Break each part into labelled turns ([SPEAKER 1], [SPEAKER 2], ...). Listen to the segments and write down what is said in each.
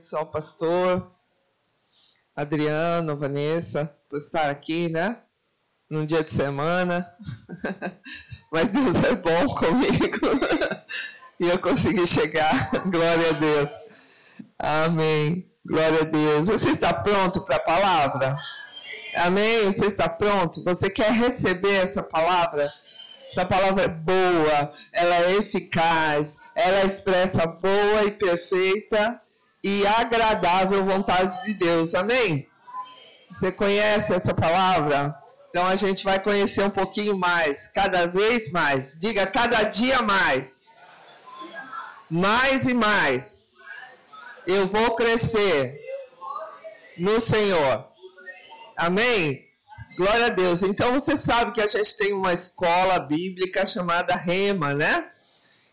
[SPEAKER 1] abençoar o pastor Adriano, Vanessa, por estar aqui, né? Num dia de semana. Mas Deus é bom comigo. e eu consegui chegar. Glória a Deus. Amém. Glória a Deus. Você está pronto para a palavra? Amém? Você está pronto? Você quer receber essa palavra? Essa palavra é boa, ela é eficaz, ela expressa boa e perfeita e agradável vontade de Deus. Amém? Você conhece essa palavra? Então a gente vai conhecer um pouquinho mais, cada vez mais. Diga cada dia mais. Mais e mais. Eu vou crescer no Senhor. Amém? Glória a Deus. Então você sabe que a gente tem uma escola bíblica chamada Rema, né?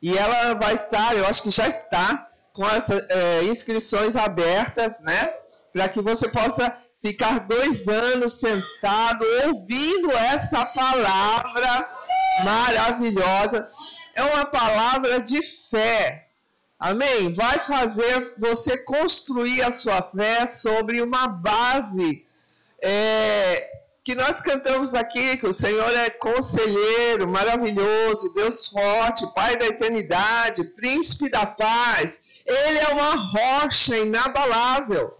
[SPEAKER 1] E ela vai estar, eu acho que já está, com as é, inscrições abertas, né? Para que você possa ficar dois anos sentado ouvindo essa palavra maravilhosa. É uma palavra de fé. Amém? Vai fazer você construir a sua fé sobre uma base é, que nós cantamos aqui, que o Senhor é conselheiro, maravilhoso, Deus forte, Pai da eternidade, príncipe da paz. Ele é uma rocha inabalável.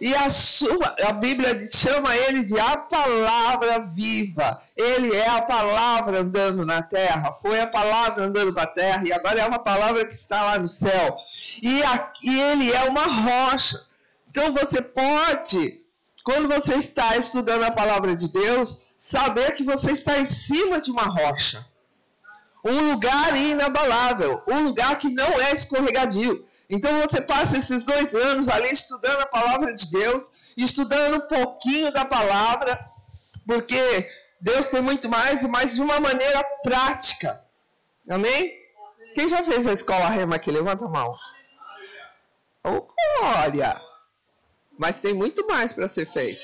[SPEAKER 1] E a, sua, a Bíblia chama ele de a palavra viva. Ele é a palavra andando na terra. Foi a palavra andando na terra e agora é uma palavra que está lá no céu. E, a, e ele é uma rocha. Então você pode, quando você está estudando a palavra de Deus, saber que você está em cima de uma rocha. Um lugar inabalável. Um lugar que não é escorregadio. Então você passa esses dois anos ali estudando a palavra de Deus, estudando um pouquinho da palavra, porque Deus tem muito mais, mas de uma maneira prática. Amém? Quem já fez a escola rema aqui? Levanta a mão. Oh, glória! Mas tem muito mais para ser feito.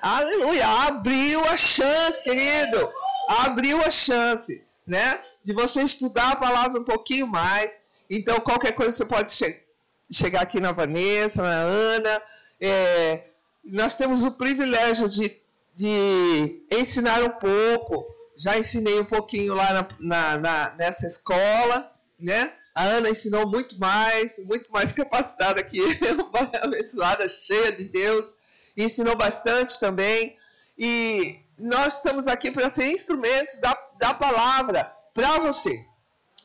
[SPEAKER 1] Aleluia! Abriu a chance, querido. Abriu a chance, né? De você estudar a palavra um pouquinho mais então, qualquer coisa você pode che chegar aqui na Vanessa, na Ana. É, nós temos o privilégio de, de ensinar um pouco. Já ensinei um pouquinho lá na, na, na, nessa escola, né? A Ana ensinou muito mais, muito mais capacitada que eu, abençoada, cheia de Deus. Ensinou bastante também. E nós estamos aqui para ser instrumentos da, da palavra para você.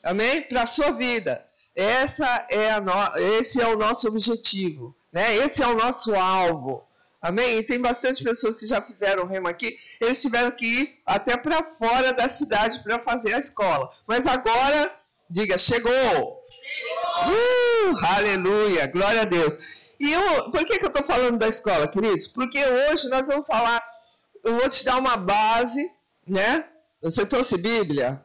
[SPEAKER 1] Amém? Para a sua vida. Essa é a no... Esse é o nosso objetivo, né? Esse é o nosso alvo. Amém? E tem bastante pessoas que já fizeram rema aqui. Eles tiveram que ir até para fora da cidade para fazer a escola. Mas agora, diga, chegou! chegou. Uh, aleluia! Glória a Deus! E eu, por que, que eu estou falando da escola, queridos? Porque hoje nós vamos falar. Eu vou te dar uma base, né? Você trouxe Bíblia?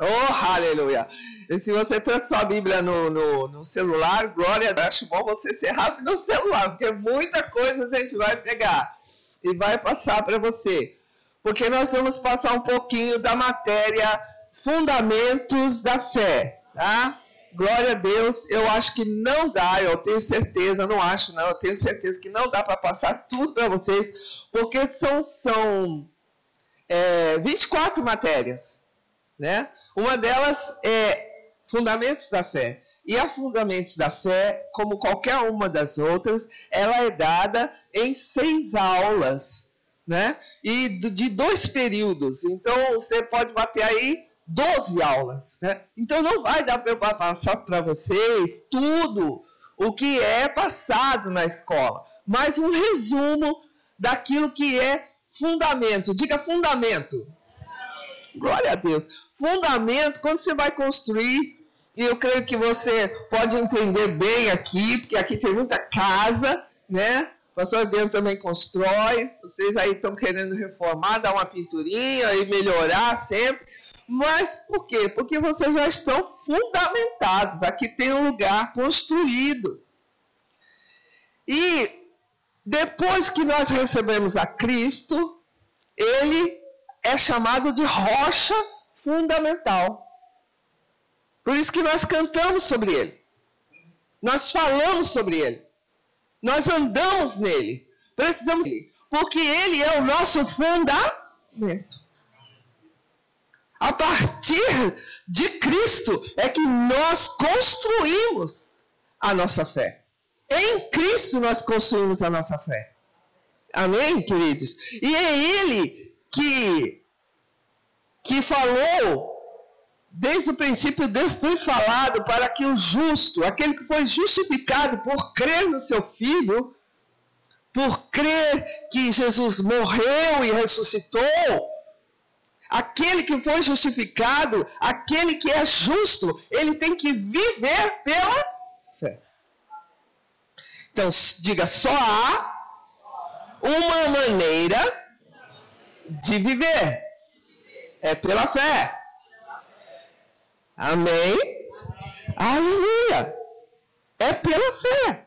[SPEAKER 1] Oh, aleluia! E se você trouxe sua Bíblia no, no, no celular, glória, acho bom você ser rápido no celular, porque muita coisa a gente vai pegar e vai passar para você. Porque nós vamos passar um pouquinho da matéria Fundamentos da Fé, tá? Glória a Deus, eu acho que não dá, eu tenho certeza, não acho não, eu tenho certeza que não dá para passar tudo para vocês, porque são, são é, 24 matérias, né? Uma delas é Fundamentos da Fé. E a Fundamentos da Fé, como qualquer uma das outras, ela é dada em seis aulas, né? E de dois períodos. Então, você pode bater aí 12 aulas, né? Então, não vai dar para passar para vocês tudo o que é passado na escola, mas um resumo daquilo que é fundamento. Diga fundamento. Glória a Deus fundamento, quando você vai construir, e eu creio que você pode entender bem aqui, porque aqui tem muita casa, né? O pastor Deus também constrói, vocês aí estão querendo reformar, dar uma pinturinha e melhorar sempre. Mas por quê? Porque vocês já estão fundamentados. Aqui tem um lugar construído. E depois que nós recebemos a Cristo, ele é chamado de rocha fundamental. Por isso que nós cantamos sobre ele. Nós falamos sobre ele. Nós andamos nele. Precisamos dele. Porque ele é o nosso fundamento. A partir de Cristo é que nós construímos a nossa fé. Em Cristo nós construímos a nossa fé. Amém, queridos? E é Ele que, que falou, desde o princípio, Deus tem falado para que o justo, aquele que foi justificado por crer no seu Filho, por crer que Jesus morreu e ressuscitou, aquele que foi justificado, aquele que é justo, ele tem que viver pela fé. Então, diga só há uma maneira de viver. É pela fé. Amém? Aleluia. É pela fé.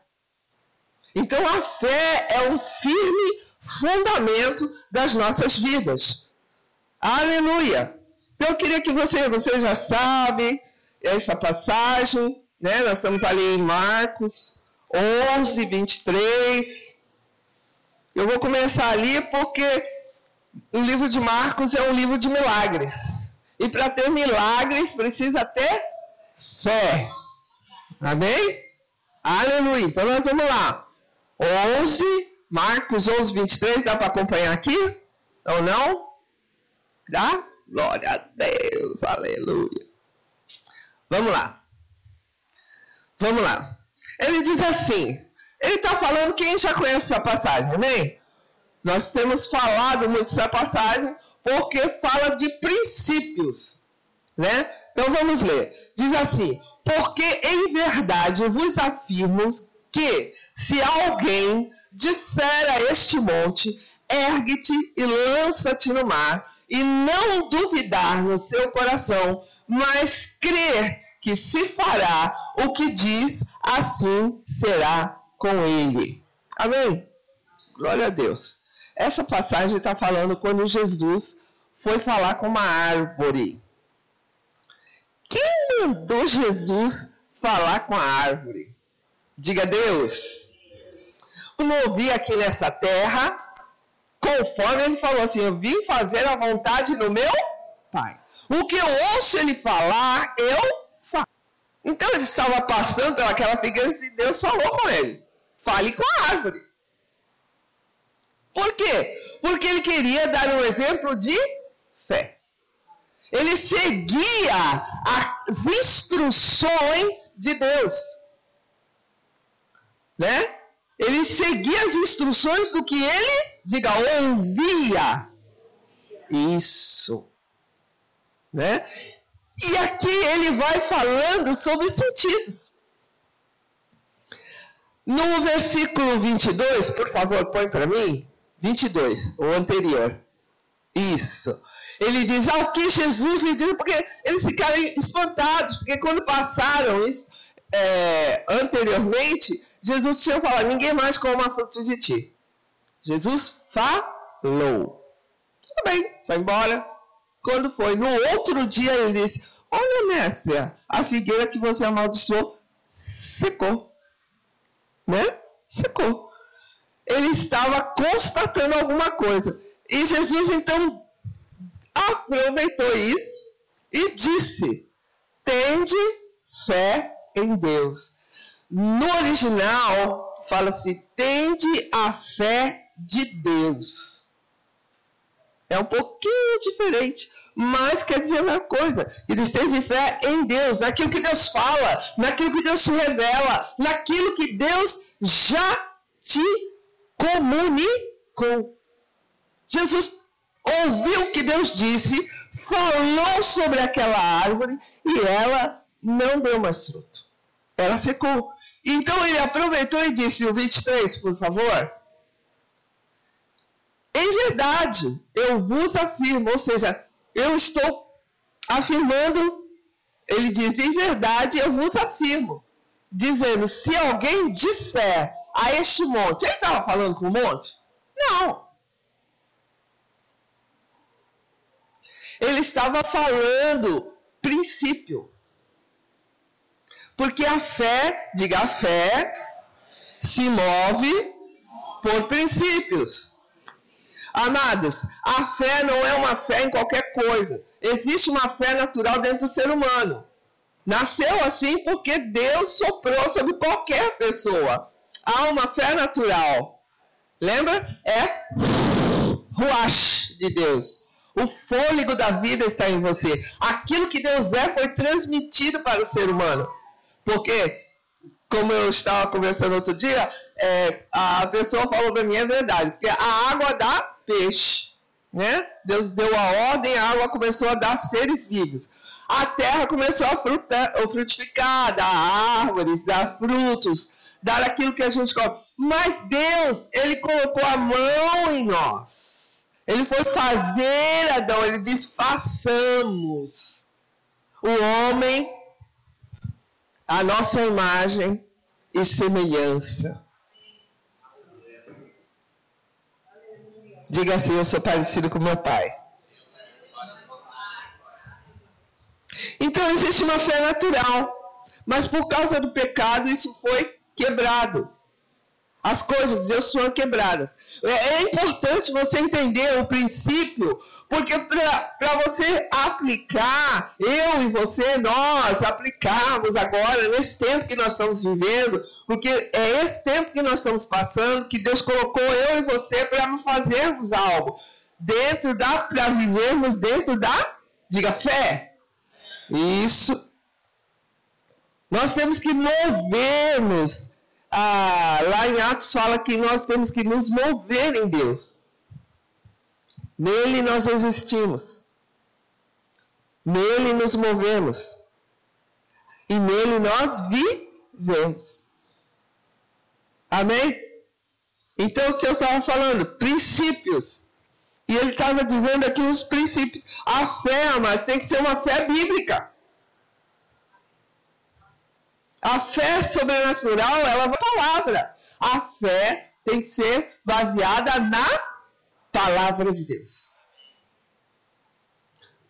[SPEAKER 1] Então a fé é um firme fundamento das nossas vidas. Aleluia. Então eu queria que você, você já sabe essa passagem, né? Nós estamos ali em Marcos 11, 23. Eu vou começar ali porque o livro de Marcos é um livro de milagres. E para ter milagres precisa ter fé. Amém? Aleluia. Então nós vamos lá. 11, Marcos 11, 23. Dá para acompanhar aqui? Ou não? Dá? Glória a Deus. Aleluia. Vamos lá. Vamos lá. Ele diz assim: ele está falando, quem já conhece essa passagem, amém? Nós temos falado muito essa passagem porque fala de princípios, né? Então vamos ler. Diz assim: Porque em verdade vos afirmo que se alguém disser a este monte, ergue-te e lança-te no mar, e não duvidar no seu coração, mas crer que se fará o que diz, assim será com ele. Amém? Glória a Deus. Essa passagem está falando quando Jesus foi falar com uma árvore. Quem mandou Jesus falar com a árvore? Diga Deus. Eu não ouvi aqui nessa terra, conforme ele falou assim: Eu vim fazer a vontade do meu Pai. O que eu ouço ele falar, eu faço. Então ele estava passando pelaquela figueira e Deus falou com ele. Fale com a árvore. Por quê? Porque ele queria dar um exemplo de fé. Ele seguia as instruções de Deus. Né? Ele seguia as instruções do que ele, diga, ouvia. Isso. Né? E aqui ele vai falando sobre sentidos. No versículo 22, por favor, põe para mim. 22, o anterior. Isso. Ele diz ao que Jesus lhe disse, porque eles ficaram espantados, porque quando passaram isso, é, anteriormente, Jesus tinha falado: ninguém mais come a fruta de ti. Jesus falou. Tudo bem, foi embora. Quando foi no outro dia, ele disse: Olha, mestre, a figueira que você amaldiçoou secou né? Secou. Ele estava constatando alguma coisa. E Jesus então aproveitou isso e disse: Tende fé em Deus. No original, fala-se: Tende a fé de Deus. É um pouquinho diferente mas quer dizer uma coisa: eles têm fé em Deus, naquilo que Deus fala, naquilo que Deus revela, naquilo que Deus já te comunicou. Jesus ouviu o que Deus disse, falou sobre aquela árvore e ela não deu mais fruto. Ela secou. Então ele aproveitou e disse, o 23, por favor. Em verdade, eu vos afirmo, ou seja, eu estou afirmando, ele diz, em verdade eu vos afirmo, dizendo, se alguém disser a este monte, ele estava falando com o monte? Não. Ele estava falando princípio. Porque a fé, diga a fé, se move por princípios. Amados, a fé não é uma fé em qualquer coisa. Existe uma fé natural dentro do ser humano. Nasceu assim porque Deus soprou sobre qualquer pessoa. Há uma fé natural. Lembra? É ruach de Deus. O fôlego da vida está em você. Aquilo que Deus é foi transmitido para o ser humano. Porque, como eu estava conversando outro dia, é, a pessoa falou para mim, é verdade, porque a água dá peixe. Né? Deus deu a ordem, a água começou a dar seres vivos. A terra começou a, a frutificar, dar árvores, dar frutos, dar aquilo que a gente come. Mas Deus, Ele colocou a mão em nós. Ele foi fazer, Adão, Ele diz, façamos o homem a nossa imagem e semelhança. Diga assim: Eu sou parecido com meu pai. Então existe uma fé natural, mas por causa do pecado isso foi quebrado. As coisas de Deus foram quebradas. É, é importante você entender o princípio, porque para você aplicar, eu e você, nós aplicarmos agora, nesse tempo que nós estamos vivendo, porque é esse tempo que nós estamos passando, que Deus colocou eu e você para fazermos algo, dentro da, para vivermos dentro da, diga, fé. Isso. Nós temos que movermos ah, lá em Atos fala que nós temos que nos mover em Deus. Nele nós existimos. Nele nos movemos. E nele nós vivemos. Amém? Então o que eu estava falando? Princípios. E ele estava dizendo aqui os princípios. A fé, mas tem que ser uma fé bíblica. A fé sobrenatural, ela vai palavra. A fé tem que ser baseada na palavra de Deus.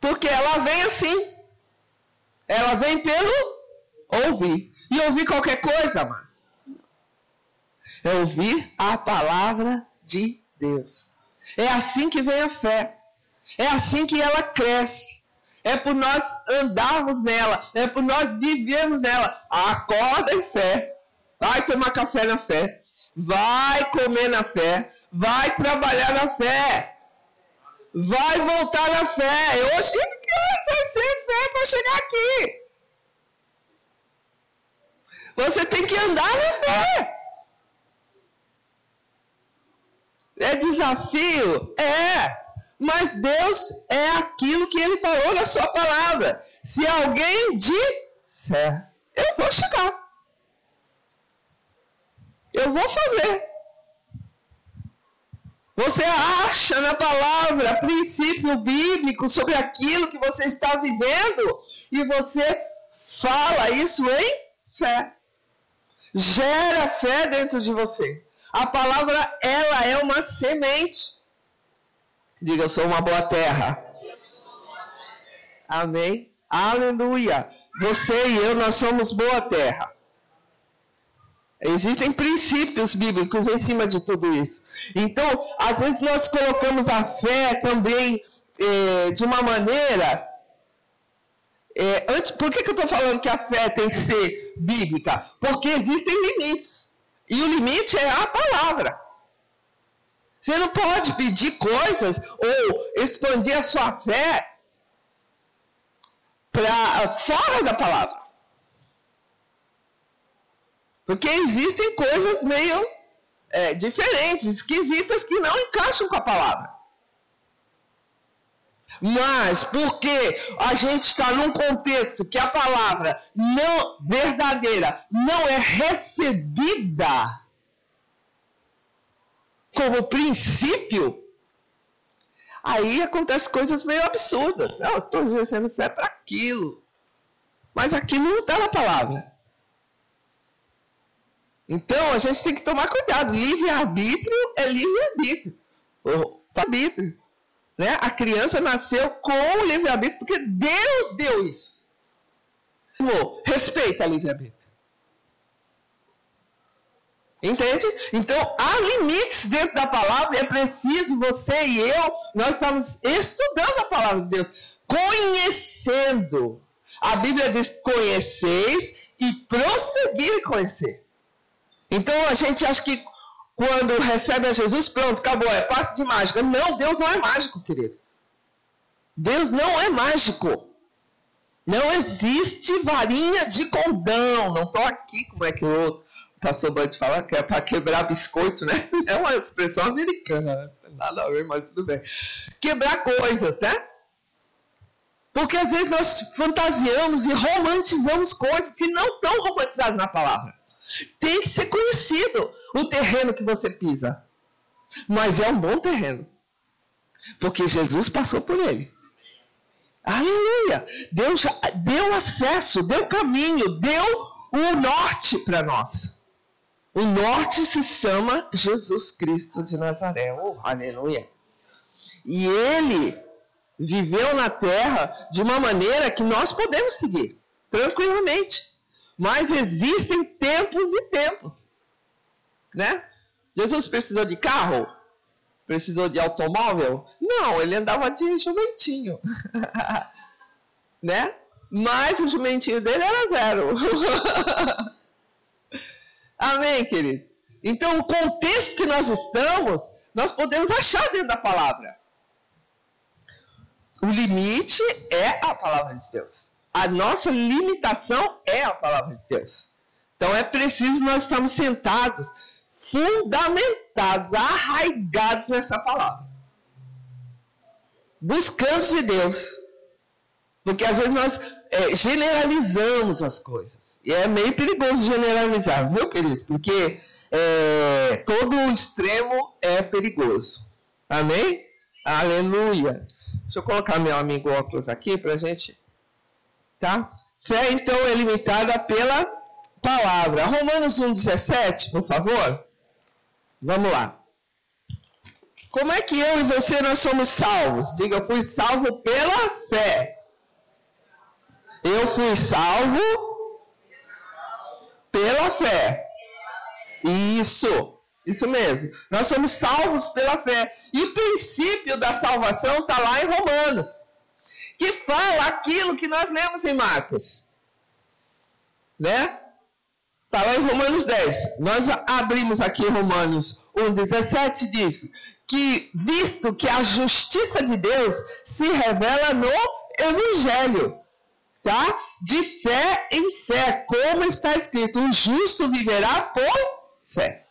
[SPEAKER 1] Porque ela vem assim. Ela vem pelo ouvir. E ouvir qualquer coisa, mano. É ouvir a palavra de Deus. É assim que vem a fé. É assim que ela cresce é por nós andarmos nela, é por nós vivermos nela. Acorda em fé, vai tomar café na fé, vai comer na fé, vai trabalhar na fé, vai voltar na fé. Eu tive que exercer fé para chegar aqui. Você tem que andar na fé. É desafio? É. Mas Deus é aquilo que ele falou na sua palavra. Se alguém disser, eu vou chegar. Eu vou fazer. Você acha na palavra princípio bíblico sobre aquilo que você está vivendo e você fala isso em fé. Gera fé dentro de você. A palavra ela é uma semente. Diga, eu sou uma boa terra. Amém? Aleluia. Você e eu, nós somos boa terra. Existem princípios bíblicos em cima de tudo isso. Então, às vezes nós colocamos a fé também eh, de uma maneira. Eh, antes, por que, que eu estou falando que a fé tem que ser bíblica? Porque existem limites. E o limite é a palavra. Você não pode pedir coisas ou expandir a sua fé para fora da palavra. Porque existem coisas meio é, diferentes, esquisitas, que não encaixam com a palavra. Mas porque a gente está num contexto que a palavra não verdadeira não é recebida como princípio, aí acontecem coisas meio absurdas. Não, estou exercendo fé para aquilo. Mas aquilo não está na palavra. Então a gente tem que tomar cuidado. Livre-arbítrio é livre-arbítrio. Arbítrio. Né? A criança nasceu com o livre-arbítrio porque Deus deu isso. Respeita a livre-arbítrio. Entende? Então, há limites dentro da palavra, é preciso você e eu, nós estamos estudando a palavra de Deus, conhecendo. A Bíblia diz: conheceis e prosseguir conhecer. Então, a gente acha que quando recebe a Jesus, pronto, acabou, é passe de mágica. Não, Deus não é mágico, querido. Deus não é mágico. Não existe varinha de condão. Não estou aqui, como é que o pastor Bud fala, que é para quebrar biscoito, né? É uma expressão americana, né? nada a ver, mas tudo bem. Quebrar coisas, né? Porque às vezes nós fantasiamos e romantizamos coisas que não estão romantizadas na palavra. Tem que ser conhecido o terreno que você pisa. Mas é um bom terreno. Porque Jesus passou por ele. Aleluia! Deus deu acesso, deu caminho, deu o norte para nós. O norte se chama Jesus Cristo de Nazaré. Oh, aleluia! E ele viveu na terra de uma maneira que nós podemos seguir tranquilamente. Mas existem tempos e tempos. Né? Jesus precisou de carro? Precisou de automóvel? Não, ele andava de jumentinho. né? Mas o jumentinho dele era zero. Amém, queridos? Então, o contexto que nós estamos, nós podemos achar dentro da palavra. O limite é a palavra de Deus. A nossa limitação é a palavra de Deus. Então é preciso nós estarmos sentados, fundamentados, arraigados nessa palavra. Buscando de Deus. Porque às vezes nós é, generalizamos as coisas. É meio perigoso generalizar, viu, querido? Porque é, todo extremo é perigoso. Amém? Aleluia. Deixa eu colocar meu amigo óculos aqui para gente. Tá? Fé, então, é limitada pela palavra. Romanos 1,17, por favor. Vamos lá. Como é que eu e você nós somos salvos? Diga, eu fui salvo pela fé. Eu fui salvo pela fé. Isso. Isso mesmo. Nós somos salvos pela fé. E o princípio da salvação está lá em Romanos, que fala aquilo que nós lemos em Marcos. Né? Está lá em Romanos 10. Nós abrimos aqui Romanos 1,17 diz que, visto que a justiça de Deus se revela no Evangelho, tá? De fé em fé, como está escrito, o justo viverá por fé.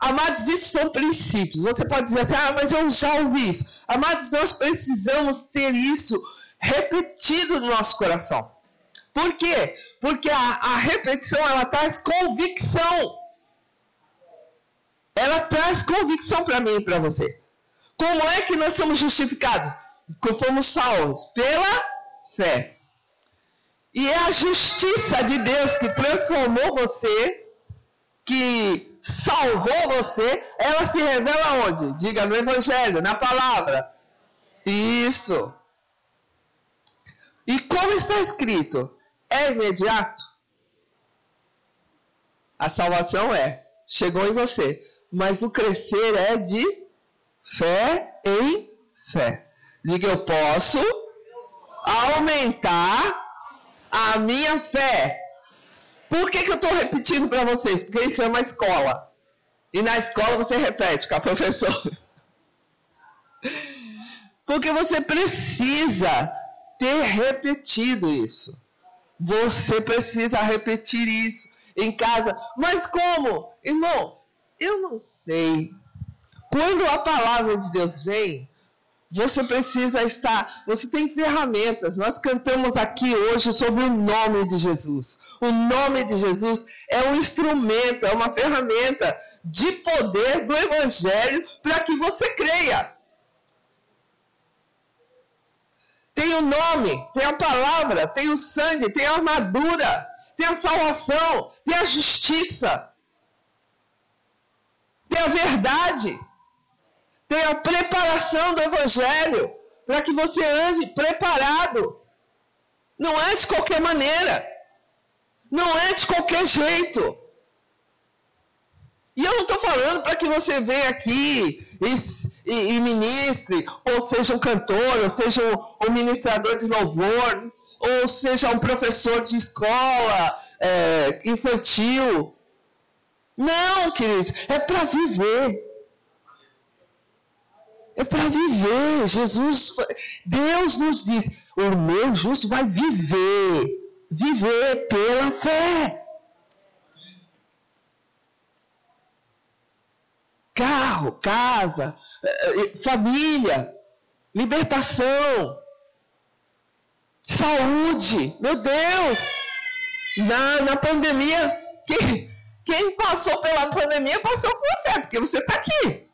[SPEAKER 1] Amados, isso são princípios. Você pode dizer assim, ah, mas eu já ouvi isso. Amados, nós precisamos ter isso repetido no nosso coração. Por quê? Porque a, a repetição, ela traz convicção. Ela traz convicção para mim e para você. Como é que nós somos justificados? Fomos salvos pela fé. E é a justiça de Deus que transformou você, que salvou você, ela se revela onde? Diga no Evangelho, na palavra. Isso. E como está escrito? É imediato? A salvação é, chegou em você. Mas o crescer é de fé em fé. Diga, eu posso aumentar a minha fé por que, que eu estou repetindo para vocês? Porque isso é uma escola. E na escola você repete com a professora. Porque você precisa ter repetido isso. Você precisa repetir isso em casa. Mas como? Irmãos, eu não sei. Quando a palavra de Deus vem, você precisa estar, você tem ferramentas. Nós cantamos aqui hoje sobre o nome de Jesus. O nome de Jesus é um instrumento, é uma ferramenta de poder do Evangelho para que você creia. Tem o nome, tem a palavra, tem o sangue, tem a armadura, tem a salvação, tem a justiça, tem a verdade, tem a preparação do Evangelho para que você ande preparado. Não é de qualquer maneira. Não é de qualquer jeito. E eu não estou falando para que você venha aqui e, e, e, ministre, ou seja um cantor, ou seja um, um, ministrador de louvor, ou seja um professor de escola é, infantil. Não, queridos, é para viver. É para viver. Jesus, Deus nos diz: o meu justo vai viver. Viver pela fé. Carro, casa, eh, eh, família, libertação, saúde. Meu Deus! Na, na pandemia, quem, quem passou pela pandemia passou com fé, porque você está aqui.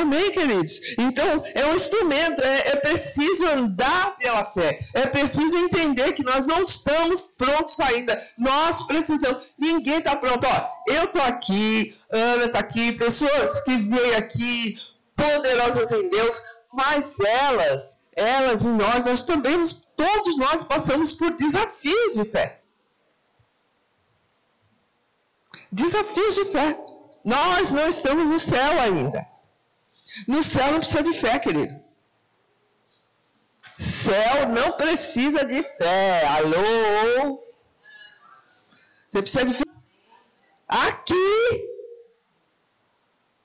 [SPEAKER 1] Amém, queridos? Então, é um instrumento, é, é, preciso andar pela fé, é preciso entender que nós não estamos prontos ainda, nós precisamos, ninguém está pronto. Ó, eu estou aqui, Ana está aqui, pessoas que vêm aqui, poderosas em Deus, mas elas, elas e nós, nós também, todos nós passamos por desafios de fé. Desafios de fé. Nós não estamos no céu ainda. No céu não precisa de fé, querido. Céu não precisa de fé. Alô? Você precisa de fé. Aqui.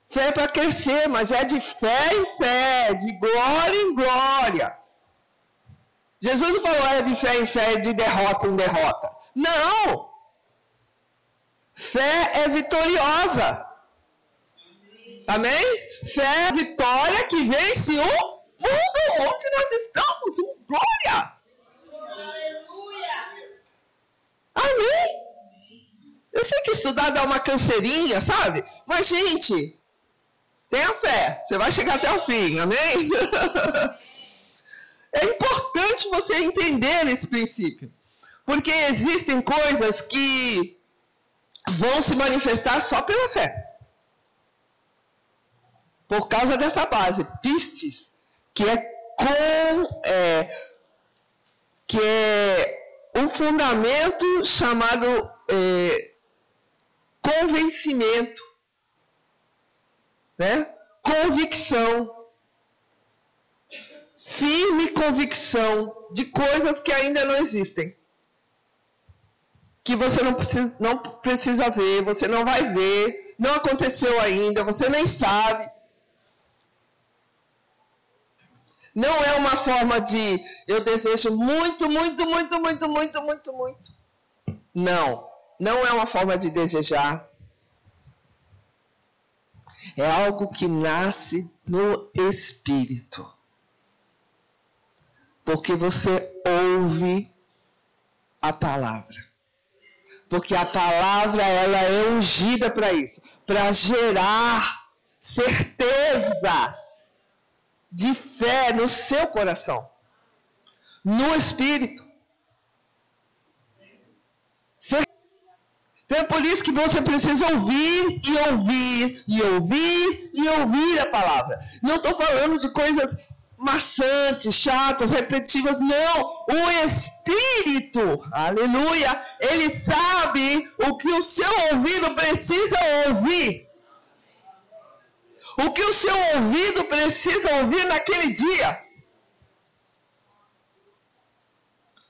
[SPEAKER 1] Fé para crescer, mas é de fé em fé, de glória em glória. Jesus não falou é de fé em fé, de derrota em derrota. Não! Fé é vitoriosa. Amém? Fé é a vitória que vence o mundo onde nós estamos. Um glória! Aleluia! Amém? Eu sei que estudar dá uma canseirinha, sabe? Mas, gente, tenha fé. Você vai chegar até o fim. Amém? é importante você entender esse princípio. Porque existem coisas que vão se manifestar só pela fé por causa dessa base, pistes, que é com é, que é um fundamento chamado é, convencimento, né? convicção, firme convicção de coisas que ainda não existem. Que você não precisa, não precisa ver, você não vai ver, não aconteceu ainda, você nem sabe. Não é uma forma de eu desejo muito, muito, muito, muito, muito, muito, muito. Não. Não é uma forma de desejar. É algo que nasce no espírito. Porque você ouve a palavra. Porque a palavra ela é ungida para isso, para gerar certeza de fé no seu coração, no espírito. Então é por isso que você precisa ouvir e ouvir e ouvir e ouvir a palavra. Não estou falando de coisas maçantes, chatas, repetitivas. Não, o Espírito, aleluia, ele sabe o que o seu ouvido precisa ouvir. O que o seu ouvido precisa ouvir naquele dia.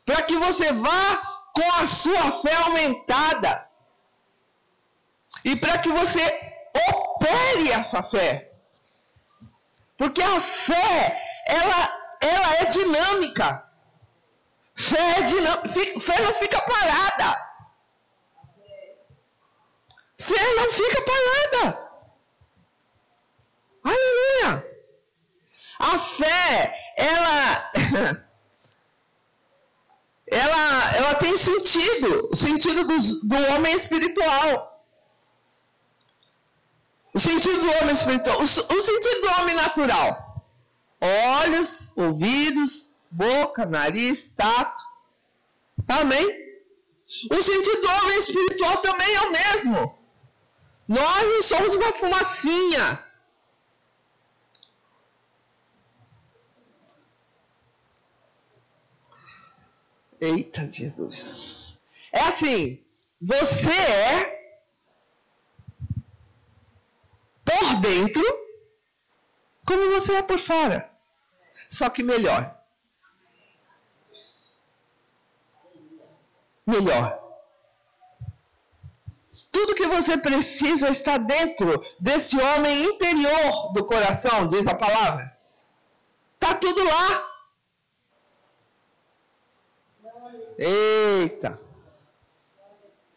[SPEAKER 1] Para que você vá com a sua fé aumentada. E para que você opere essa fé. Porque a fé, ela, ela é dinâmica. Fé, é dinâmica. fé não fica parada. Fé não fica parada. Aleluia! A fé, ela, ela, ela tem sentido, o sentido do, do homem espiritual. O sentido do homem espiritual, o, o sentido do homem natural. Olhos, ouvidos, boca, nariz, tato. Amém? O sentido do homem espiritual também é o mesmo. Nós não somos uma fumacinha Eita Jesus. É assim, você é por dentro como você é por fora. Só que melhor. Melhor. Tudo que você precisa está dentro desse homem interior do coração, diz a palavra. Está tudo lá. Eita.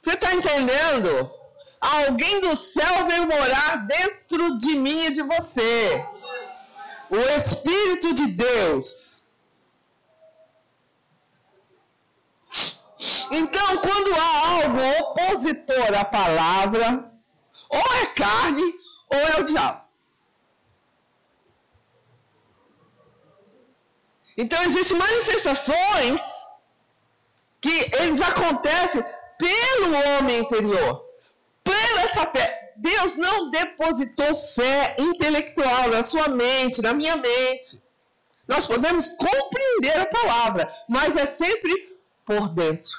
[SPEAKER 1] Você está entendendo? Alguém do céu veio morar dentro de mim e de você. O Espírito de Deus. Então, quando há algo opositor à palavra, ou é carne ou é o diabo. Então, existem manifestações que eles acontecem pelo homem interior, pela essa fé. Deus não depositou fé intelectual na sua mente, na minha mente. Nós podemos compreender a palavra, mas é sempre por dentro.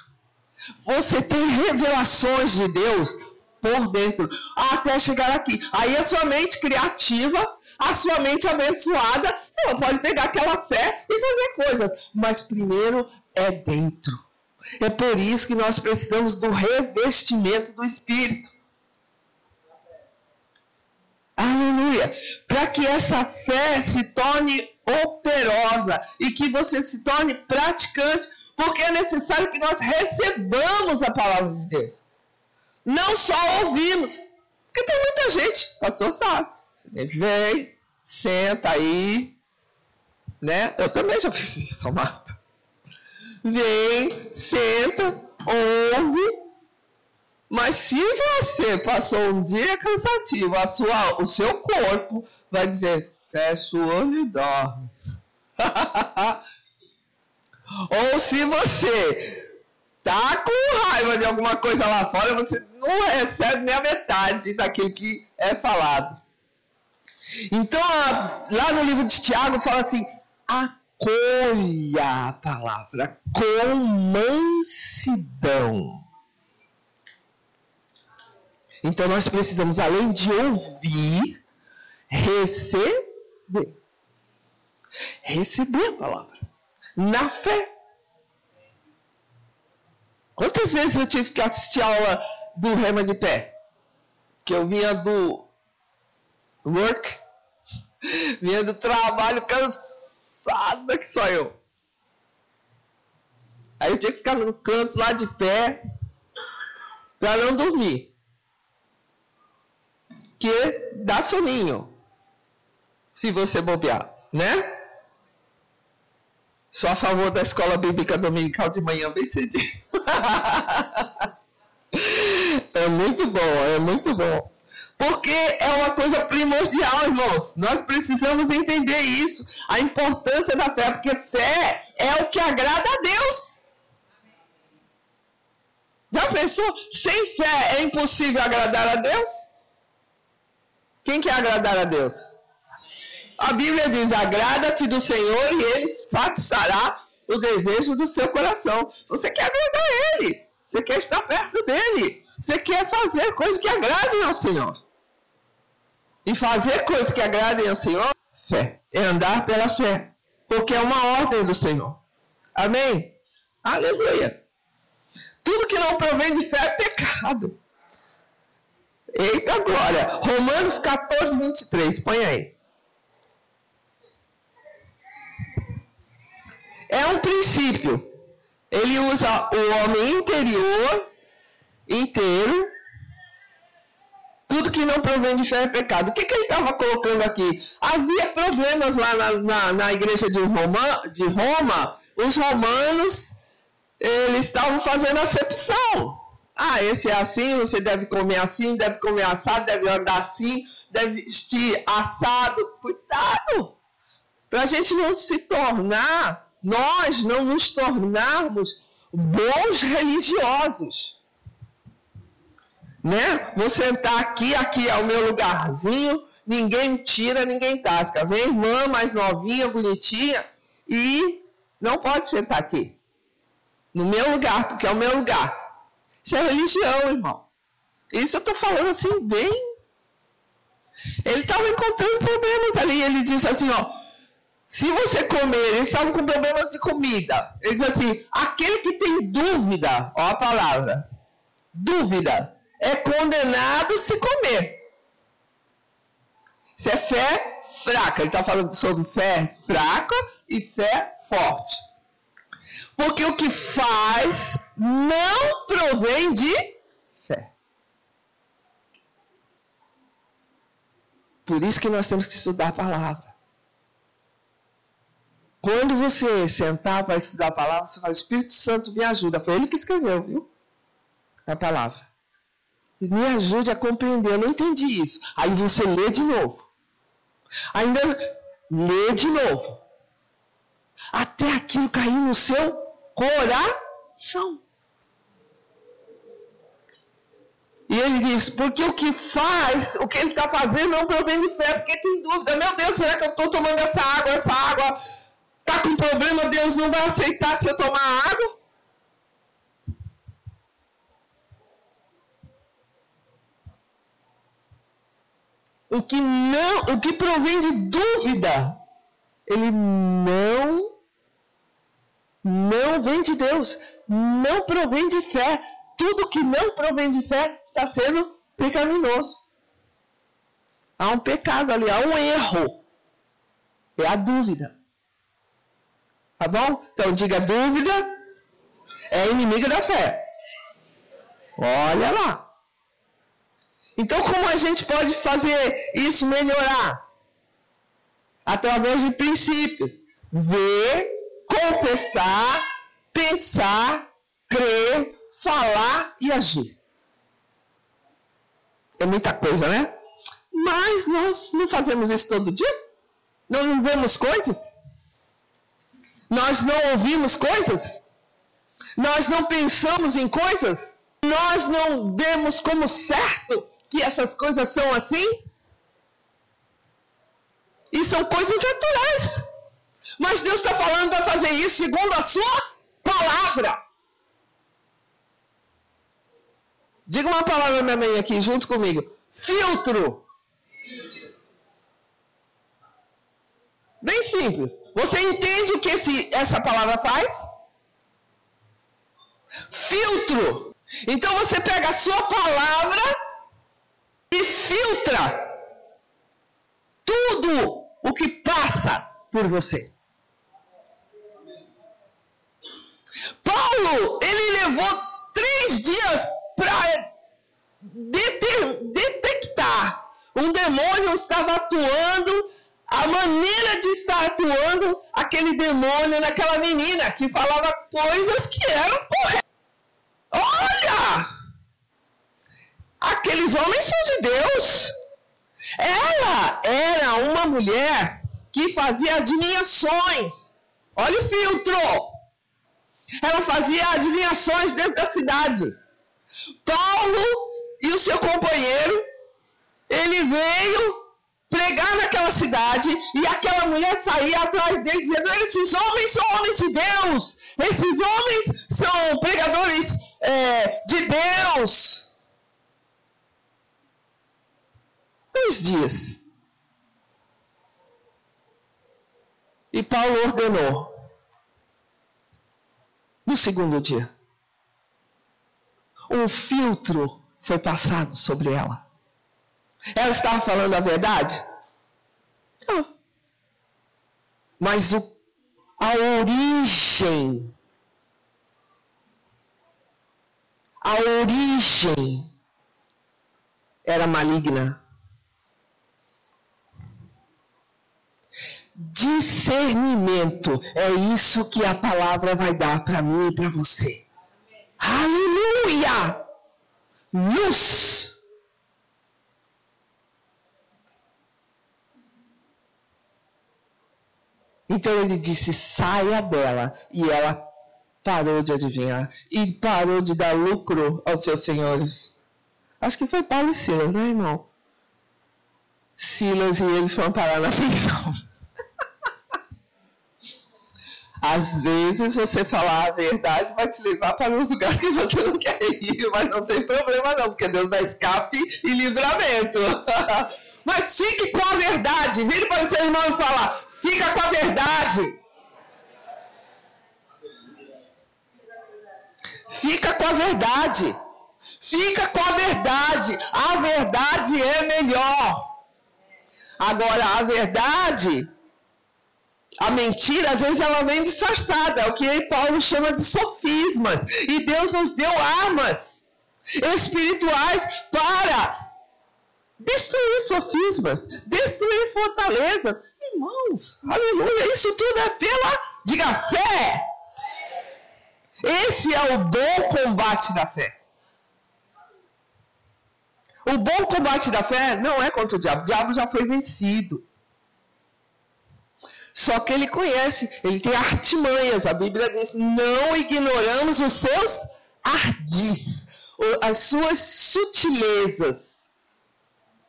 [SPEAKER 1] Você tem revelações de Deus por dentro, até chegar aqui. Aí a sua mente criativa, a sua mente abençoada, ela pode pegar aquela fé e fazer coisas, mas primeiro é dentro. É por isso que nós precisamos do revestimento do Espírito. Aleluia! Para que essa fé se torne operosa e que você se torne praticante, porque é necessário que nós recebamos a palavra de Deus. Não só ouvimos. Porque tem muita gente, pastor sabe. Vem, senta aí, né? Eu também já fiz isso, Mato vem, senta, ouve. Mas se você passou um dia cansativo, a sua, o seu corpo vai dizer, fecha o e dorme. Ou se você tá com raiva de alguma coisa lá fora, você não recebe nem a metade daquilo que é falado. Então, lá no livro de Tiago fala assim: acolha a palavra com mansidão. Então nós precisamos, além de ouvir, receber. Receber a palavra. Na fé. Quantas vezes eu tive que assistir a aula do Rema de Pé? Que eu vinha do work, vinha do trabalho cansado cansada que só eu. Aí eu tinha que ficar no canto lá de pé para não dormir. Que dá soninho. Se você bobear, né? Sou a favor da escola bíblica dominical de manhã bem cedinho. é muito bom, é muito bom. Porque é uma coisa primordial, irmãos. Nós precisamos entender isso. A importância da fé. Porque fé é o que agrada a Deus. Já pensou? Sem fé é impossível agradar a Deus? Quem quer agradar a Deus? A Bíblia diz: agrada-te do Senhor e ele satisfará o desejo do seu coração. Você quer agradar a Ele. Você quer estar perto dele. Você quer fazer coisas que agradem ao Senhor. E fazer coisas que agradem ao Senhor, fé. É andar pela fé. Porque é uma ordem do Senhor. Amém? Aleluia. Tudo que não provém de fé é pecado. Eita glória. Romanos 14, 23. Põe aí. É um princípio. Ele usa o homem interior inteiro tudo que não provém de fé é pecado. O que, que ele estava colocando aqui? Havia problemas lá na, na, na igreja de Roma, de Roma. Os romanos, eles estavam fazendo acepção. Ah, esse é assim, você deve comer assim, deve comer assado, deve andar assim, deve vestir assado. Cuidado! Para a gente não se tornar, nós não nos tornarmos bons religiosos né? Vou sentar aqui, aqui é o meu lugarzinho, ninguém tira, ninguém tasca. Vem irmã mais novinha, bonitinha, e não pode sentar aqui. No meu lugar, porque é o meu lugar. Isso é religião, irmão. Isso eu estou falando assim, bem. Ele estava encontrando problemas ali. Ele disse assim: ó, se você comer, eles estavam com problemas de comida. Ele diz assim: aquele que tem dúvida, ó a palavra, dúvida, é condenado se comer. Isso é fé fraca. Ele está falando sobre fé fraca e fé forte. Porque o que faz não provém de fé. Por isso que nós temos que estudar a palavra. Quando você sentar para estudar a palavra, você fala, Espírito Santo me ajuda. Foi ele que escreveu, viu? A palavra. Me ajude a compreender. Eu não entendi isso. Aí você lê de novo. Ainda lê de novo. Até aquilo cair no seu coração. E ele diz, porque o que faz, o que ele está fazendo não provém de fé, porque tem dúvida. Meu Deus, será que eu estou tomando essa água? Essa água está com problema, Deus não vai aceitar se eu tomar água? O que não, o que provém de dúvida, ele não não vem de Deus, não provém de fé. Tudo que não provém de fé está sendo pecaminoso. Há um pecado ali, há um erro. É a dúvida. Tá bom? Então diga dúvida é inimiga da fé. Olha lá. Então, como a gente pode fazer isso melhorar? Através de princípios. Ver, confessar, pensar, crer, falar e agir. É muita coisa, né? Mas nós não fazemos isso todo dia? Nós não vemos coisas? Nós não ouvimos coisas? Nós não pensamos em coisas? Nós não demos como certo que essas coisas são assim? E são coisas naturais. Mas Deus está falando para fazer isso segundo a sua palavra. Diga uma palavra, minha mãe, aqui, junto comigo. Filtro. Bem simples. Você entende o que esse, essa palavra faz? Filtro. Então você pega a sua palavra filtra tudo o que passa por você. Paulo, ele levou três dias para detectar um demônio estava atuando, a maneira de estar atuando aquele demônio naquela menina que falava coisas que eram corretas. Olha! Aqueles homens são de Deus. Ela era uma mulher que fazia adivinhações. Olha o filtro. Ela fazia adivinhações dentro da cidade. Paulo e o seu companheiro, ele veio pregar naquela cidade e aquela mulher saía atrás dele dizendo: esses homens são homens de Deus, esses homens são pregadores é, de Deus. Dois dias. E Paulo ordenou. No segundo dia, um filtro foi passado sobre ela. Ela estava falando a verdade? Não. Mas o, a origem, a origem era maligna. Discernimento é isso que a palavra vai dar para mim e para você. Aleluia! Luz. Então ele disse: saia dela. E ela parou de adivinhar e parou de dar lucro aos seus senhores. Acho que foi Paulo e Silas, né, irmão? Silas e eles foram parar na prisão. Às vezes você falar a verdade vai te levar para uns lugares que você não quer ir, mas não tem problema não, porque Deus dá escape e livramento. mas fique com a verdade. Vire para o seu irmão e fala, fica com a verdade. Fica com a verdade. Fica com a verdade. A verdade é melhor. Agora, a verdade a mentira, às vezes, ela vem disfarçada, é o que Paulo chama de sofismas. E Deus nos deu armas espirituais para destruir sofismas, destruir fortalezas. Irmãos, aleluia, isso tudo é pela, diga, fé. Esse é o bom combate da fé. O bom combate da fé não é contra o diabo, o diabo já foi vencido. Só que ele conhece, ele tem artimanhas. A Bíblia diz: não ignoramos os seus ardis, as suas sutilezas.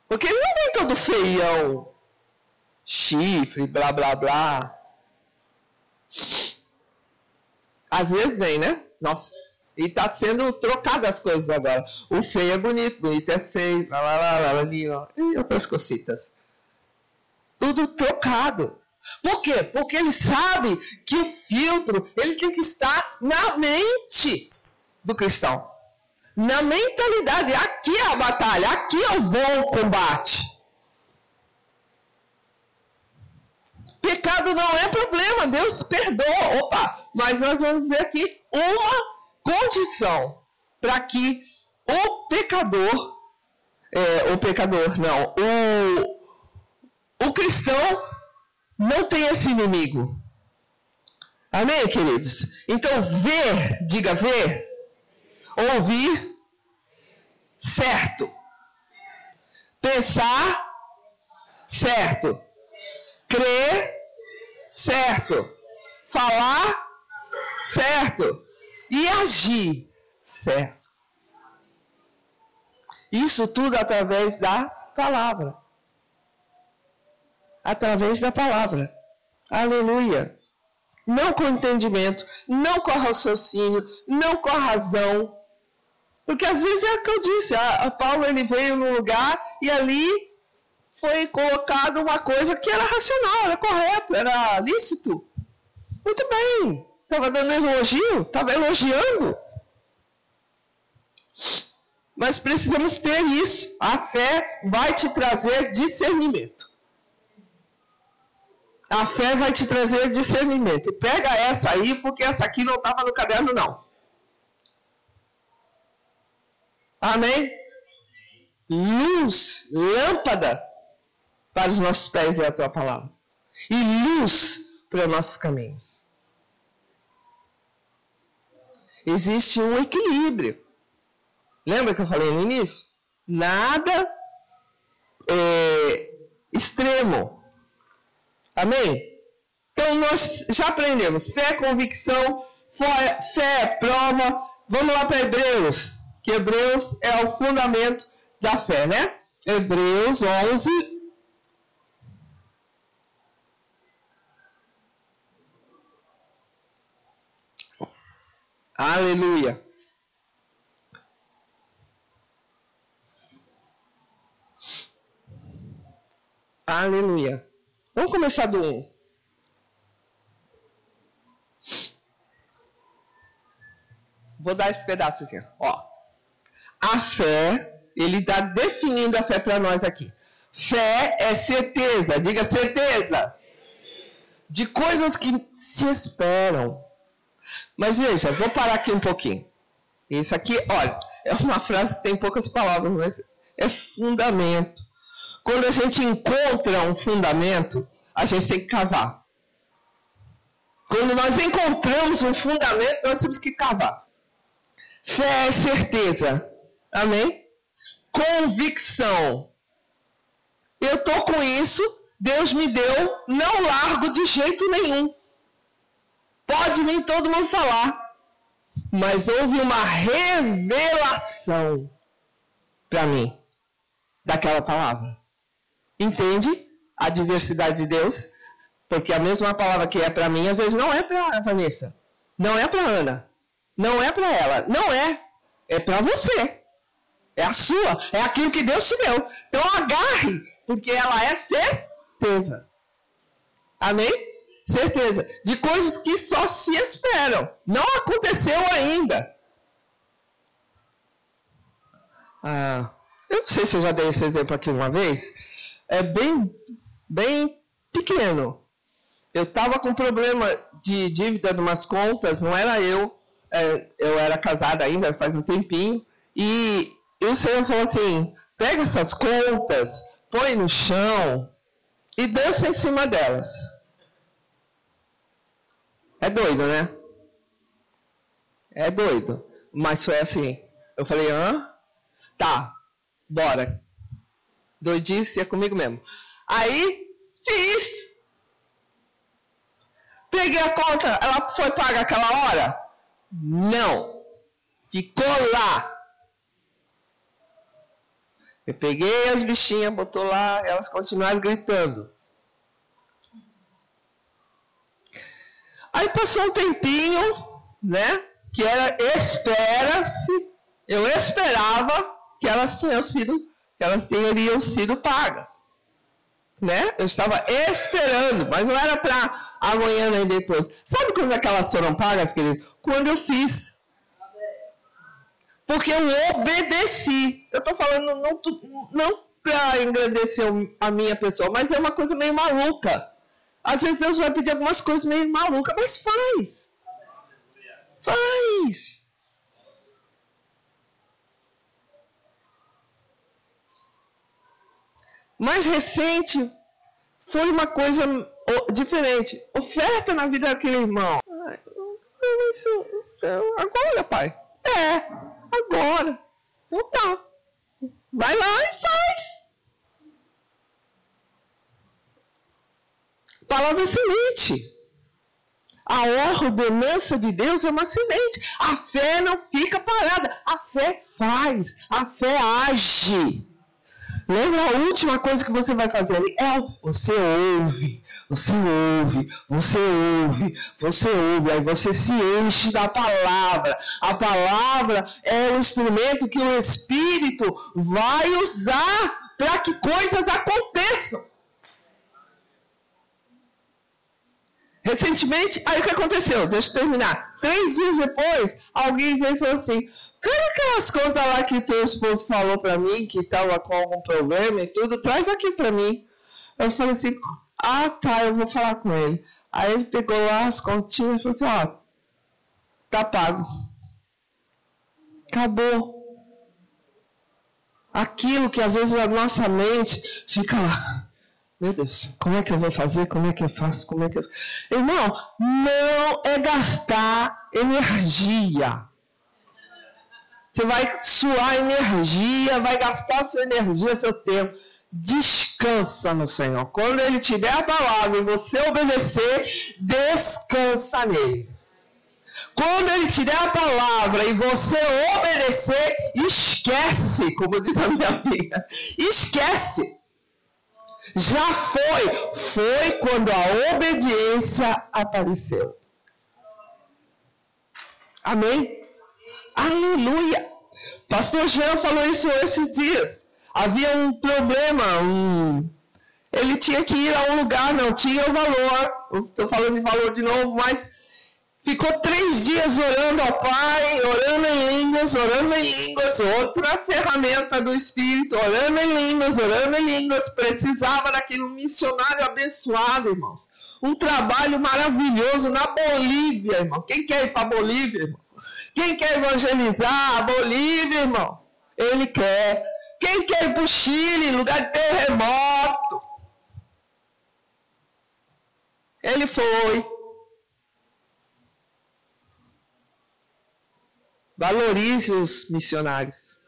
[SPEAKER 1] Porque ele não vem todo feião, chifre, blá blá blá. Às vezes vem, né? Nossa. E está sendo trocado as coisas agora. O feio é bonito, bonito é feio, lá, lá, lá, lá. E outras cositas. Tudo trocado. Por quê? Porque ele sabe que o filtro ele tem que estar na mente do cristão. Na mentalidade. Aqui é a batalha, aqui é o bom combate. Pecado não é problema, Deus perdoa. Opa, mas nós vamos ver aqui uma condição para que o pecador, é, o pecador, não, o, o cristão não tem esse inimigo. Amém, queridos? Então, ver, diga ver, ouvir, certo. Pensar, certo. Crer, certo. Falar, certo. E agir, certo. Isso tudo através da palavra através da palavra. Aleluia. Não com entendimento, não com raciocínio, não com razão. Porque às vezes é o que eu disse, a, a Paulo ele veio num lugar e ali foi colocado uma coisa que era racional, era correto, era lícito. Muito bem. Estava dando elogio, estava elogiando. Mas precisamos ter isso. A fé vai te trazer discernimento. A fé vai te trazer discernimento. Pega essa aí, porque essa aqui não estava no caderno, não. Amém? Luz, lâmpada para os nossos pés é a tua palavra. E luz para os nossos caminhos. Existe um equilíbrio. Lembra que eu falei no início? Nada é, extremo Amém? Então nós já aprendemos fé, convicção, fé, prova. Vamos lá para Hebreus, que Hebreus é o fundamento da fé, né? Hebreus 11. Aleluia. Aleluia. Vamos começar do 1. Vou dar esse pedaço assim, ó. A fé, ele está definindo a fé para nós aqui. Fé é certeza, diga certeza. De coisas que se esperam. Mas veja, vou parar aqui um pouquinho. Isso aqui, olha, é uma frase que tem poucas palavras, mas é fundamento. Quando a gente encontra um fundamento, a gente tem que cavar. Quando nós encontramos um fundamento, nós temos que cavar. Fé é certeza. Amém? Convicção. Eu estou com isso, Deus me deu, não largo de jeito nenhum. Pode vir todo mundo falar. Mas houve uma revelação para mim daquela palavra. Entende a diversidade de Deus? Porque a mesma palavra que é para mim, às vezes não é para Vanessa. Não é para Ana. Não é para ela. Não é. É para você. É a sua. É aquilo que Deus te deu. Então agarre, porque ela é certeza. Amém? Certeza. De coisas que só se esperam. Não aconteceu ainda. Ah, eu não sei se eu já dei esse exemplo aqui uma vez. É bem, bem pequeno. Eu estava com problema de dívida de umas contas, não era eu, é, eu era casada ainda faz um tempinho, e, e o Senhor falou assim: pega essas contas, põe no chão e dança em cima delas. É doido, né? É doido. Mas foi assim. Eu falei, hã? Tá, bora. Doidice é comigo mesmo. Aí, fiz. Peguei a conta, ela foi paga aquela hora? Não. Ficou lá. Eu peguei as bichinhas, botou lá, elas continuaram gritando. Aí passou um tempinho, né? Que era espera-se. Eu esperava que elas tinham sido, elas teriam sido pagas. Né? Eu estava esperando, mas não era para amanhã nem depois. Sabe quando aquelas foram pagas, querido? Quando eu fiz. Porque eu obedeci. Eu estou falando não, não para engrandecer a minha pessoa, mas é uma coisa meio maluca. Às vezes Deus vai pedir algumas coisas meio malucas, mas faz. Faz. Mais recente foi uma coisa diferente. Oferta na vida daquele irmão. Isso, agora, pai. É, agora. Então tá. Vai lá e faz. Palavra semente. A ordenança de Deus é uma semente. A fé não fica parada. A fé faz. A fé age. Lembra a última coisa que você vai fazer ali? É você ouve, você ouve, você ouve, você ouve, aí você se enche da palavra. A palavra é o instrumento que o Espírito vai usar para que coisas aconteçam. Recentemente, aí o que aconteceu? Deixa eu terminar. Três dias depois, alguém veio e falou assim: Cadê aquelas contas lá que teu esposo falou para mim que estava com algum problema e tudo? Traz aqui para mim. Eu falei assim, ah tá, eu vou falar com ele. Aí ele pegou lá as continhas e falou assim, ó, tá pago. Acabou. Aquilo que às vezes a nossa mente fica lá. Meu Deus, como é que eu vou fazer? Como é que eu faço? Como é que eu... Irmão, não é gastar energia. Você vai suar energia, vai gastar sua energia, seu tempo. Descansa no Senhor. Quando Ele te der a palavra e você obedecer, descansa nele. Quando Ele te der a palavra e você obedecer, esquece, como diz a minha amiga. Esquece. Já foi. Foi quando a obediência apareceu. Amém? Aleluia! Pastor Jean falou isso esses dias. Havia um problema, um... ele tinha que ir a um lugar, não tinha o valor. Estou falando de valor de novo, mas ficou três dias orando ao Pai, orando em línguas, orando em línguas, outra ferramenta do Espírito, orando em línguas, orando em línguas. Precisava daquele missionário abençoado, irmãos. Um trabalho maravilhoso na Bolívia, irmão. Quem quer ir para Bolívia, irmão? Quem quer evangelizar a Bolívia, irmão? Ele quer. Quem quer ir para o Chile, lugar de terremoto? Ele foi. Valorize os missionários.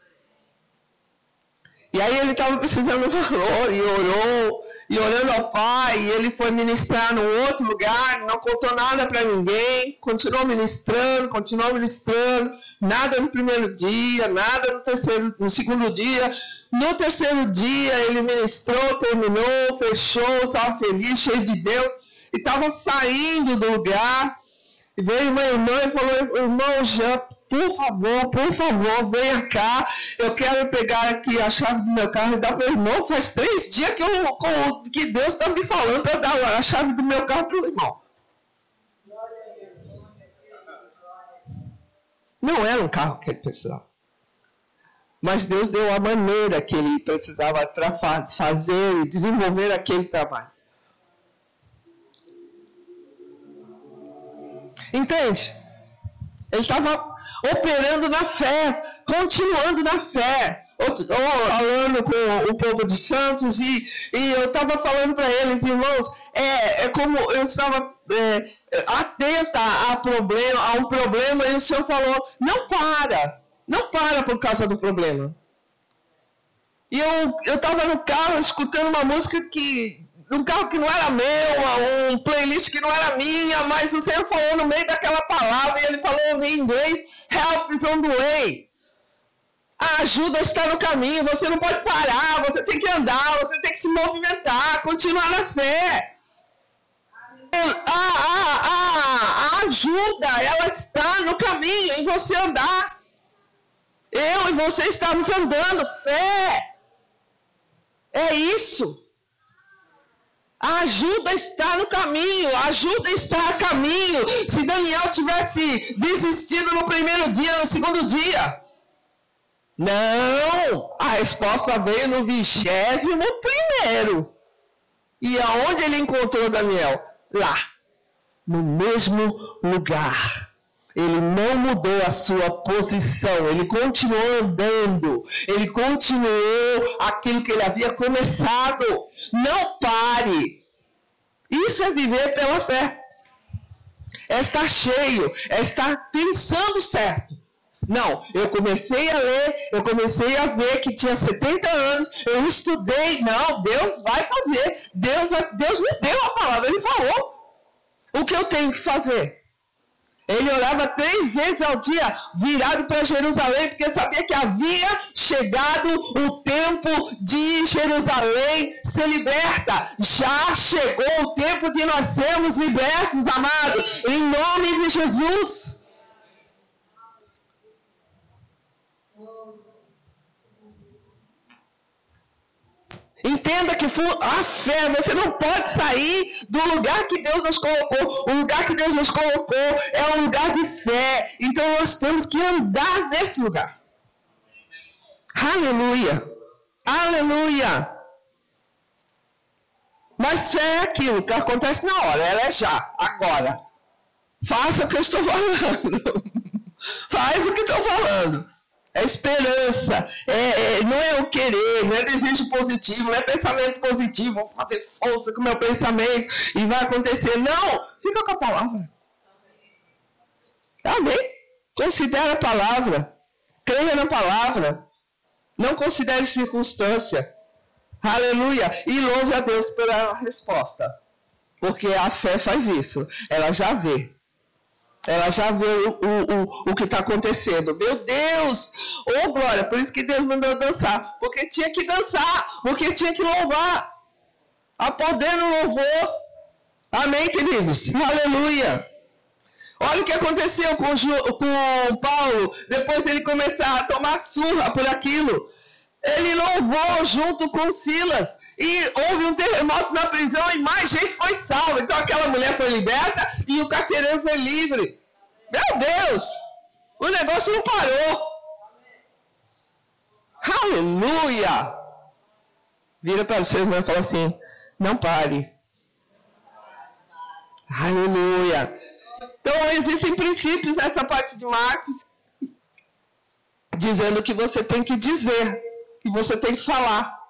[SPEAKER 1] E aí ele estava precisando de valor e orou e orando ao Pai, e ele foi ministrar num outro lugar, não contou nada para ninguém, continuou ministrando, continuou ministrando, nada no primeiro dia, nada no terceiro, no segundo dia. No terceiro dia ele ministrou, terminou, fechou, estava feliz, cheio de Deus. e estava saindo do lugar. E veio uma irmã e falou, irmão Jean, por favor, por favor, venha cá. Eu quero pegar aqui a chave do meu carro e dar para o irmão. Faz três dias que, eu, que Deus está me falando para dar a chave do meu carro para o irmão. Não era um carro que ele precisava. Mas Deus deu a maneira que ele precisava fazer e desenvolver aquele trabalho. Entende? Ele estava operando na fé, continuando na fé. Falando com o povo de Santos e, e eu estava falando para eles, irmãos, é, é como eu estava é, atenta a, problema, a um problema e o Senhor falou, não para, não para por causa do problema. E eu estava no carro escutando uma música que. Um carro que não era meu, um playlist que não era minha, mas o Senhor falou no meio daquela palavra e ele falou em inglês: Help is on the way. A ajuda está no caminho, você não pode parar, você tem que andar, você tem que se movimentar, continuar na fé. A, a, a, a ajuda, ela está no caminho, em você andar. Eu e você estamos andando, fé. É isso. A ajuda está no caminho, a ajuda está a caminho. Se Daniel tivesse desistido no primeiro dia, no segundo dia. Não, a resposta veio no vigésimo primeiro. E aonde ele encontrou Daniel? Lá, no mesmo lugar. Ele não mudou a sua posição, ele continuou andando, ele continuou aquilo que ele havia começado. Não pare. Isso é viver pela fé. É estar cheio, é estar pensando certo. Não, eu comecei a ler, eu comecei a ver que tinha 70 anos, eu estudei. Não, Deus vai fazer. Deus, Deus me deu a palavra, Ele falou. O que eu tenho que fazer? Ele orava três vezes ao dia, virado para Jerusalém, porque sabia que havia chegado o tempo de Jerusalém ser liberta. Já chegou o tempo de nós sermos libertos, amados, em nome de Jesus. Entenda que a fé, você não pode sair do lugar que Deus nos colocou. O lugar que Deus nos colocou é um lugar de fé. Então nós temos que andar nesse lugar. Aleluia. Aleluia. Mas fé é aquilo que acontece na hora, ela é já, agora. Faça o que eu estou falando. Faz o que estou falando. É esperança, é, é, não é o querer, não é desejo positivo, não é pensamento positivo, vou fazer força com o meu pensamento e vai acontecer. Não, fica com a palavra. Amém? Considere a palavra, creia na palavra, não considere circunstância. Aleluia! E louve a Deus pela resposta, porque a fé faz isso, ela já vê. Ela já vê o, o, o, que está acontecendo. Meu Deus! Ô oh, glória! Por isso que Deus mandou dançar. Porque tinha que dançar. Porque tinha que louvar. A poder no louvor. Amém, queridos? Aleluia! Olha o que aconteceu com, com Paulo. Depois ele começar a tomar surra por aquilo. Ele louvou junto com Silas e houve um terremoto na prisão e mais gente foi salva. Então aquela mulher foi liberta e o carcereiro foi livre. Meu Deus! O negócio não parou. Aleluia! Vira para o seu irmão e fala assim: não pare. Aleluia! Então existem princípios nessa parte de Marcos dizendo que você tem que dizer, que você tem que falar.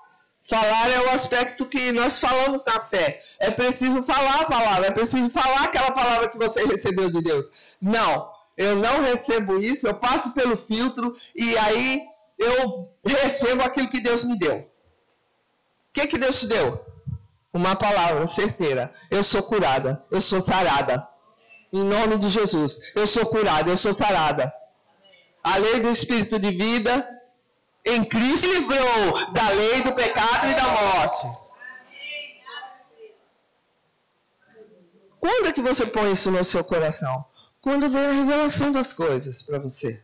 [SPEAKER 1] Falar é o aspecto que nós falamos na fé. É preciso falar a palavra, é preciso falar aquela palavra que você recebeu de Deus. Não, eu não recebo isso, eu passo pelo filtro e aí eu recebo aquilo que Deus me deu. O que, que Deus te deu? Uma palavra certeira. Eu sou curada, eu sou sarada. Em nome de Jesus, eu sou curada, eu sou sarada. A lei do Espírito de vida em Cristo livrou da lei do pecado e da morte. Quando é que você põe isso no seu coração? Quando vem a revelação das coisas para você.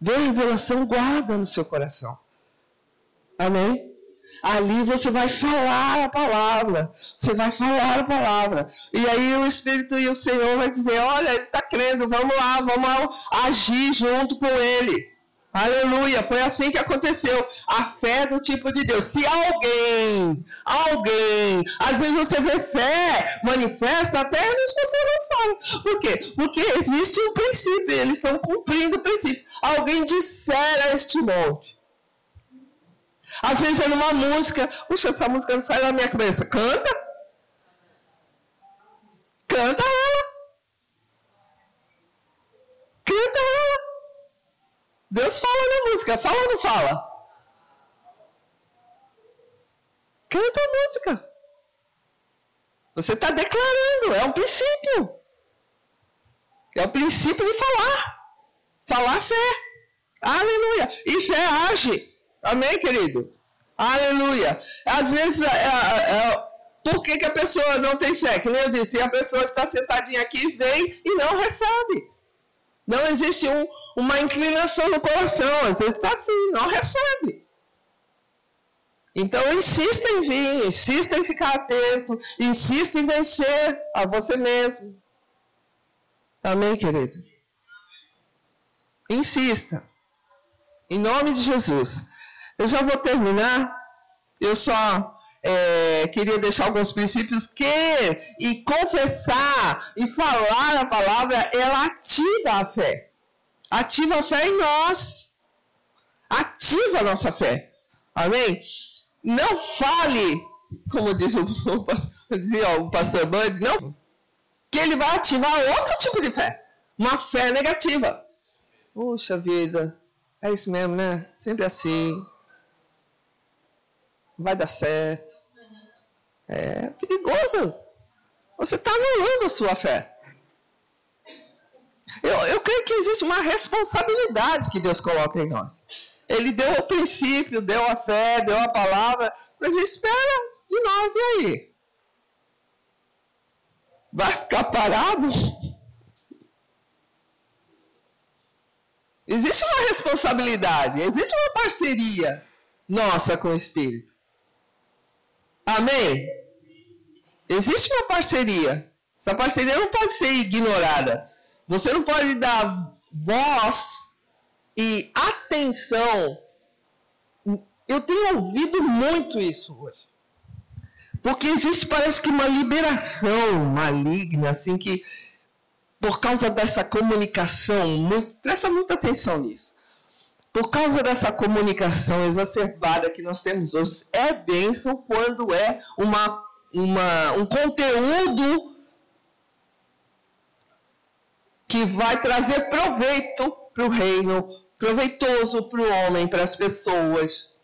[SPEAKER 1] Vem a revelação, guarda no seu coração. Amém? Ali você vai falar a palavra. Você vai falar a palavra. E aí o Espírito e o Senhor vai dizer: Olha, ele está crendo, vamos lá, vamos agir junto com ele. Aleluia, foi assim que aconteceu. A fé do tipo de Deus. Se alguém, alguém, às vezes você vê fé manifesta até nos você não fala. Por quê? Porque existe um princípio, eles estão cumprindo o princípio. Alguém disser a este monte. Às vezes é numa música, puxa, essa música não sai da minha cabeça. Canta. Canta ela. Deus fala na música, fala ou não fala? Canta a música. Você está declarando, é um princípio. É o princípio de falar. Falar fé. Aleluia. E fé age. Amém, querido? Aleluia. Às vezes, é, é, é, por que, que a pessoa não tem fé? Que nem eu disse, a pessoa está sentadinha aqui, vem e não recebe. Não existe um, uma inclinação no coração. Às vezes está assim, não recebe. Então insista em vir, insista em ficar atento, insista em vencer a você mesmo. Amém, querido? Insista. Em nome de Jesus. Eu já vou terminar. Eu só é, queria deixar alguns princípios que e confessar e falar a palavra, ela ativa a fé. Ativa a fé em nós. Ativa a nossa fé. Amém? Não fale, como diz o, o, dizia o pastor Bud, não, que ele vai ativar outro tipo de fé. Uma fé negativa. Puxa vida, é isso mesmo, né? Sempre assim vai dar certo. É perigoso. Você está anulando a sua fé. Eu, eu creio que existe uma responsabilidade que Deus coloca em nós. Ele deu o princípio, deu a fé, deu a palavra, mas ele espera de nós, e aí? Vai ficar parado? Existe uma responsabilidade, existe uma parceria nossa com o Espírito. Amém? Existe uma parceria. Essa parceria não pode ser ignorada. Você não pode dar voz e atenção. Eu tenho ouvido muito isso hoje. Porque existe, parece que, uma liberação maligna, assim, que por causa dessa comunicação, muito, presta muita atenção nisso por causa dessa comunicação exacerbada que nós temos hoje, é bênção quando é uma, uma, um conteúdo que vai trazer proveito para o reino, proveitoso para o homem, para as pessoas.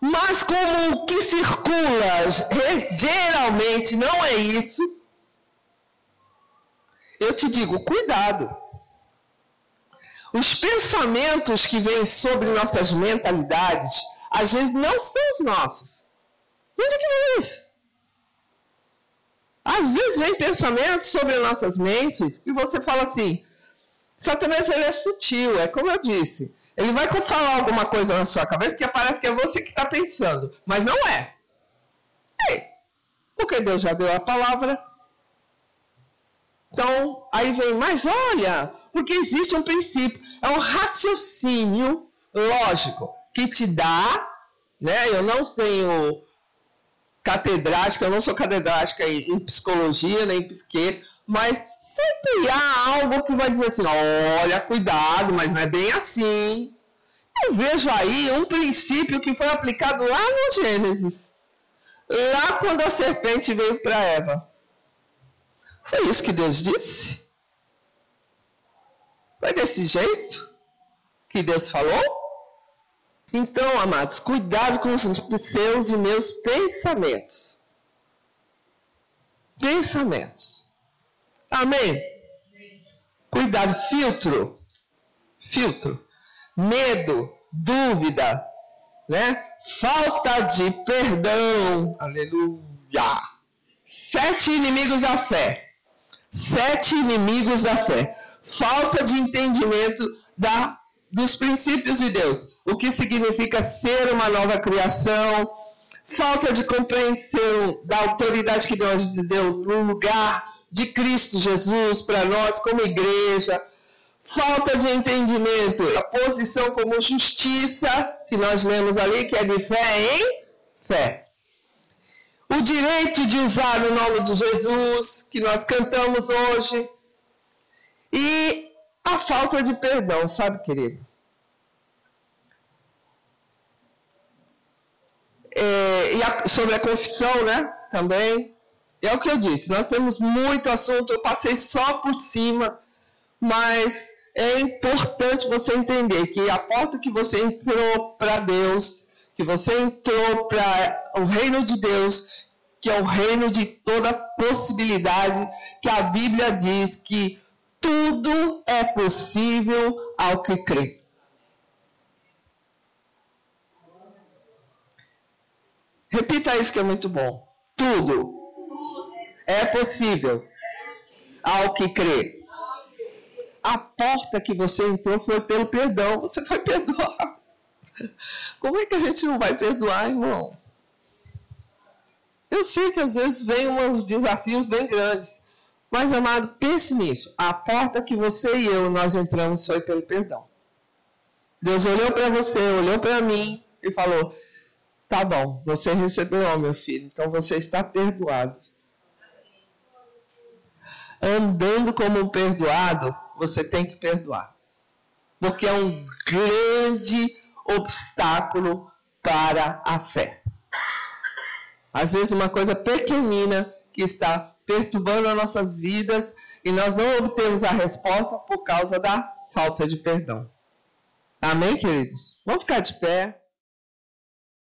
[SPEAKER 1] Mas como o que circula geralmente não é isso, eu te digo, cuidado. Os pensamentos que vêm sobre nossas mentalidades, às vezes não são os nossos. De onde que vem isso? Às vezes vem pensamentos sobre nossas mentes e você fala assim, Satanás ele é sutil, é como eu disse. Ele vai falar alguma coisa na sua cabeça que parece que é você que está pensando, mas não é. É. Porque Deus já deu a palavra. Então, aí vem, mas olha, porque existe um princípio, é um raciocínio lógico que te dá, né? Eu não tenho catedrática, eu não sou catedrática em, em psicologia, nem em psique, mas sempre há algo que vai dizer assim, olha, cuidado, mas não é bem assim. Eu vejo aí um princípio que foi aplicado lá no Gênesis. Lá quando a serpente veio para Eva. Foi isso que Deus disse? Foi desse jeito que Deus falou? Então, amados, cuidado com os seus e meus pensamentos. Pensamentos. Amém? Cuidado, filtro. Filtro. Medo, dúvida, né? Falta de perdão. Aleluia. Sete inimigos da fé. Sete inimigos da fé. Falta de entendimento da, dos princípios de Deus. O que significa ser uma nova criação. Falta de compreensão da autoridade que Deus deu no lugar de Cristo Jesus para nós como igreja. Falta de entendimento, a posição como justiça, que nós lemos ali, que é de fé em fé o direito de usar o nome de Jesus, que nós cantamos hoje, e a falta de perdão, sabe, querido? É, e a, sobre a confissão, né? Também. É o que eu disse, nós temos muito assunto, eu passei só por cima, mas é importante você entender que a porta que você entrou para Deus, que você entrou para o reino de Deus, que é o reino de toda possibilidade, que a Bíblia diz que tudo é possível ao que crê. Repita isso que é muito bom. Tudo é possível ao que crê. A porta que você entrou foi pelo perdão. Você foi perdoar. Como é que a gente não vai perdoar, irmão? Eu sei que às vezes vem uns desafios bem grandes. Mas, amado, pense nisso. A porta que você e eu nós entramos foi pelo perdão. Deus olhou para você, olhou para mim e falou: Tá bom, você recebeu, meu filho, então você está perdoado. Andando como um perdoado, você tem que perdoar. Porque é um grande obstáculo para a fé. Às vezes, uma coisa pequenina que está perturbando as nossas vidas e nós não obtemos a resposta por causa da falta de perdão. Amém, queridos? Vamos ficar de pé.